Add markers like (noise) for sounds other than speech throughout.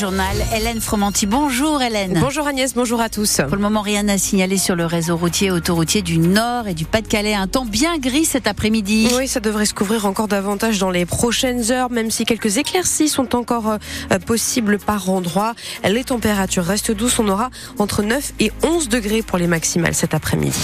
journal, Hélène Fromanti. Bonjour Hélène. Bonjour Agnès, bonjour à tous. Pour le moment, rien à signaler sur le réseau routier et autoroutier du Nord et du Pas-de-Calais. Un temps bien gris cet après-midi. Oui, ça devrait se couvrir encore davantage dans les prochaines heures, même si quelques éclaircies sont encore euh, possibles par endroit. Les températures restent douces. On aura entre 9 et 11 degrés pour les maximales cet après-midi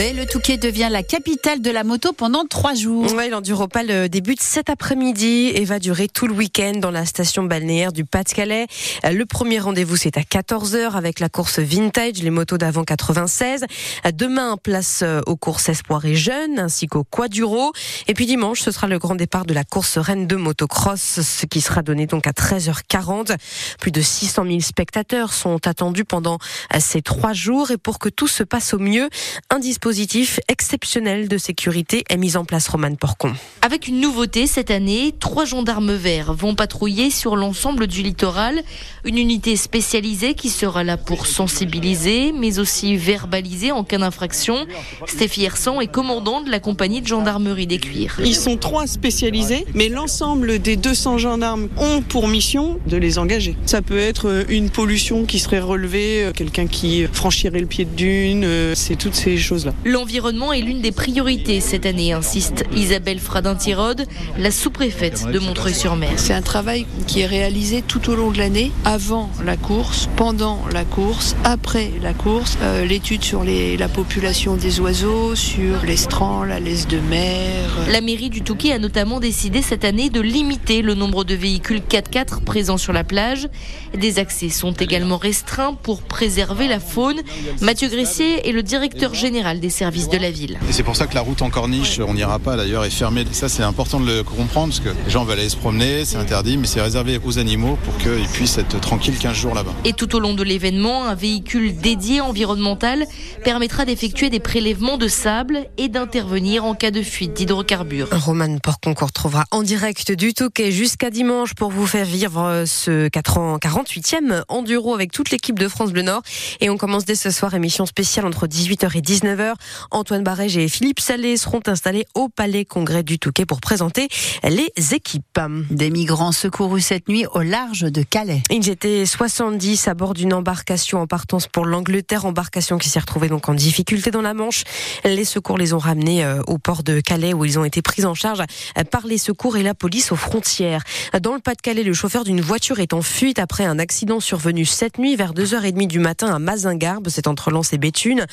le Touquet devient la capitale de la moto pendant trois jours. Oui, l'Enduropal débute cet après-midi et va durer tout le week-end dans la station balnéaire du Pas-de-Calais. Le premier rendez-vous, c'est à 14h avec la course vintage, les motos d'avant 96. Demain, place aux courses Espoir et Jeunes, ainsi qu'au Quaduro. Et puis dimanche, ce sera le grand départ de la course Rennes de motocross, ce qui sera donné donc à 13h40. Plus de 600 000 spectateurs sont attendus pendant ces trois jours. Et pour que tout se passe au mieux, un dispositif dispositif exceptionnel de sécurité est mis en place, Romane Porcon. Avec une nouveauté cette année, trois gendarmes verts vont patrouiller sur l'ensemble du littoral. Une unité spécialisée qui sera là pour sensibiliser, mais aussi verbaliser en cas d'infraction. Stéphie Hersan est commandant de la compagnie de gendarmerie des Cuirs. Ils sont trois spécialisés, mais l'ensemble des 200 gendarmes ont pour mission de les engager. Ça peut être une pollution qui serait relevée, quelqu'un qui franchirait le pied de dune, c'est toutes ces choses-là. L'environnement est l'une des priorités cette année, insiste Isabelle Fradin-Tirode, la sous-préfète de Montreuil-sur-Mer. C'est un travail qui est réalisé tout au long de l'année, avant la course, pendant la course, après la course. Euh, l'étude sur les, la population des oiseaux, sur l'estran, la laisse de mer. La mairie du Touquet a notamment décidé cette année de limiter le nombre de véhicules 4x4 présents sur la plage. Des accès sont également restreints pour préserver la faune. Mathieu Gressier est le directeur général des services de la ville. Et c'est pour ça que la route en corniche, on n'ira pas d'ailleurs, est fermée. ça, c'est important de le comprendre parce que les gens veulent aller se promener, c'est interdit, mais c'est réservé aux animaux pour qu'ils puissent être tranquilles 15 jours là-bas. Et tout au long de l'événement, un véhicule dédié environnemental permettra d'effectuer des prélèvements de sable et d'intervenir en cas de fuite d'hydrocarbures. Roman Porcon qu'on retrouvera en direct du Touquet jusqu'à dimanche pour vous faire vivre ce 48e enduro avec toute l'équipe de France Bleu Nord. Et on commence dès ce soir émission spéciale entre 18h et 19h. Antoine Barège et Philippe Salé seront installés au Palais Congrès du Touquet pour présenter les équipes. Des migrants secourus cette nuit au large de Calais. Ils étaient 70 à bord d'une embarcation en partance pour l'Angleterre, embarcation qui s'est retrouvée donc en difficulté dans la Manche. Les secours les ont ramenés euh, au port de Calais où ils ont été pris en charge par les secours et la police aux frontières. Dans le Pas-de-Calais, le chauffeur d'une voiture est en fuite après un accident survenu cette nuit vers 2h30 du matin à Mazingarbe, c'est entre Lens et Béthune.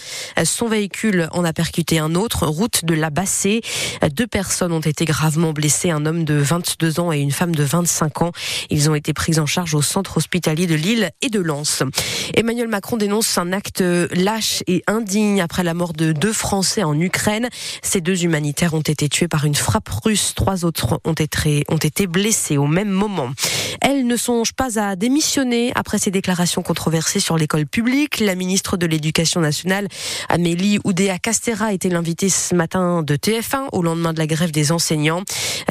Son véhicule on a percuté un autre, route de la Bassée. Deux personnes ont été gravement blessées, un homme de 22 ans et une femme de 25 ans. Ils ont été pris en charge au centre hospitalier de Lille et de Lens. Emmanuel Macron dénonce un acte lâche et indigne après la mort de deux Français en Ukraine. Ces deux humanitaires ont été tués par une frappe russe. Trois autres ont été, ont été blessés au même moment. Elle ne songe pas à démissionner après ses déclarations controversées sur l'école publique. La ministre de l'Éducation nationale, Amélie Oudéa Castera, était l'invitée ce matin de TF1 au lendemain de la grève des enseignants.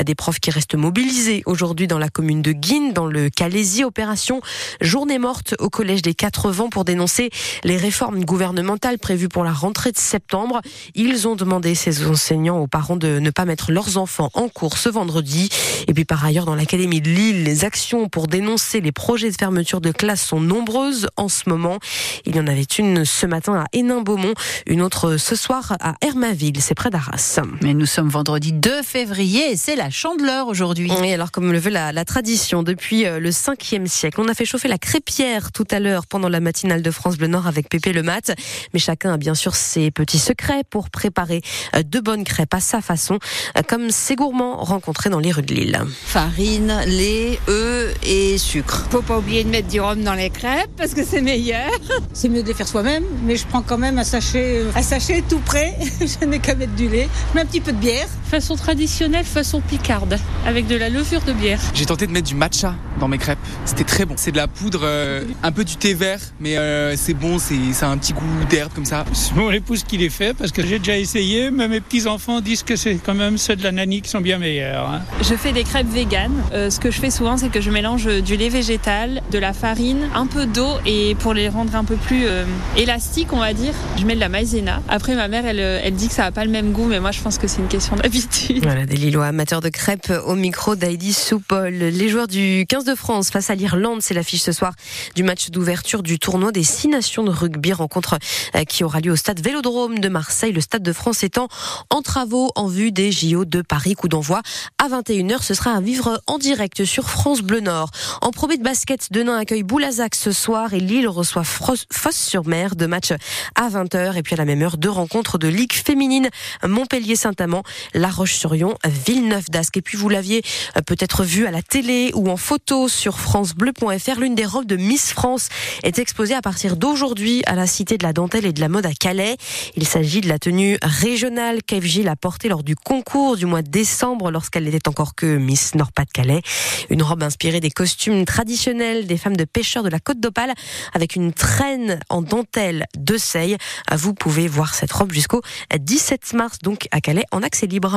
Des profs qui restent mobilisés aujourd'hui dans la commune de Guine, dans le Calaisie. Opération Journée morte au Collège des Quatre Vents pour dénoncer les réformes gouvernementales prévues pour la rentrée de septembre. Ils ont demandé, ces enseignants, aux parents de ne pas mettre leurs enfants en cours ce vendredi. Et puis par ailleurs, dans l'Académie de Lille, les actions pour dénoncer les projets de fermeture de classe sont nombreuses en ce moment. Il y en avait une ce matin à Hénin-Beaumont, une autre ce soir à Hermaville, c'est près d'Arras. Mais nous sommes vendredi 2 février et c'est la chandeleur aujourd'hui. Et alors comme le veut la, la tradition depuis euh, le 5e siècle, on a fait chauffer la crêpière tout à l'heure pendant la matinale de France Bleu Nord avec Pépé Le Mat. Mais chacun a bien sûr ses petits secrets pour préparer euh, de bonnes crêpes à sa façon, euh, comme ces gourmands rencontrés dans les rues de Lille. Farine, lait, œufs, et sucre. Faut pas oublier de mettre du rhum dans les crêpes parce que c'est meilleur. C'est mieux de les faire soi-même, mais je prends quand même un sachet, un sachet tout prêt. (laughs) je n'ai qu'à mettre du lait, mets un petit peu de bière. Façon traditionnelle, façon picarde, avec de la levure de bière. J'ai tenté de mettre du matcha dans mes crêpes. C'était très bon. C'est de la poudre, euh, un peu du thé vert, mais euh, c'est bon, c'est ça a un petit goût d'herbe comme ça. C'est mon épouse qui les fait parce que j'ai déjà essayé, mais mes petits-enfants disent que c'est quand même ceux de la nanny qui sont bien meilleurs. Hein. Je fais des crêpes véganes. Euh, ce que je fais souvent, c'est que je mélange du lait végétal, de la farine, un peu d'eau et pour les rendre un peu plus euh, élastiques, on va dire, je mets de la maïzena Après, ma mère, elle, elle dit que ça n'a pas le même goût, mais moi, je pense que c'est une question d'habitude. Voilà, des Lillois amateurs de crêpes au micro d'Heidi Soupol. Les joueurs du 15 de France face à l'Irlande, c'est l'affiche ce soir du match d'ouverture du tournoi des six nations de rugby, rencontre euh, qui aura lieu au stade Vélodrome de Marseille. Le stade de France étant en travaux en vue des JO de Paris. Coup d'envoi à 21h. Ce sera à vivre en direct sur France Bleu Nord. En premier de basket, Denain accueille Boulazac ce soir et Lille reçoit Fosse-sur-Mer. de match à 20h. Et puis à la même heure, deux rencontres de Ligue féminine. Montpellier-Saint-Amand, La Roche-sur-Yon, Villeneuve-d'Ascq. Et puis vous l'aviez euh, peut-être vu à la télé ou en photo sur francebleu.fr. L'une des robes de Miss France est exposée à partir d'aujourd'hui à la Cité de la Dentelle et de la Mode à Calais. Il s'agit de la tenue régionale qu'Eve a portée lors du concours du mois de décembre lorsqu'elle n'était encore que Miss Nord-Pas-de-Calais. Une robe inspirée des costumes traditionnels des femmes de pêcheurs de la Côte d'Opale avec une traîne en dentelle de Seille. Vous pouvez cette robe jusqu'au 17 mars donc à Calais en accès libre.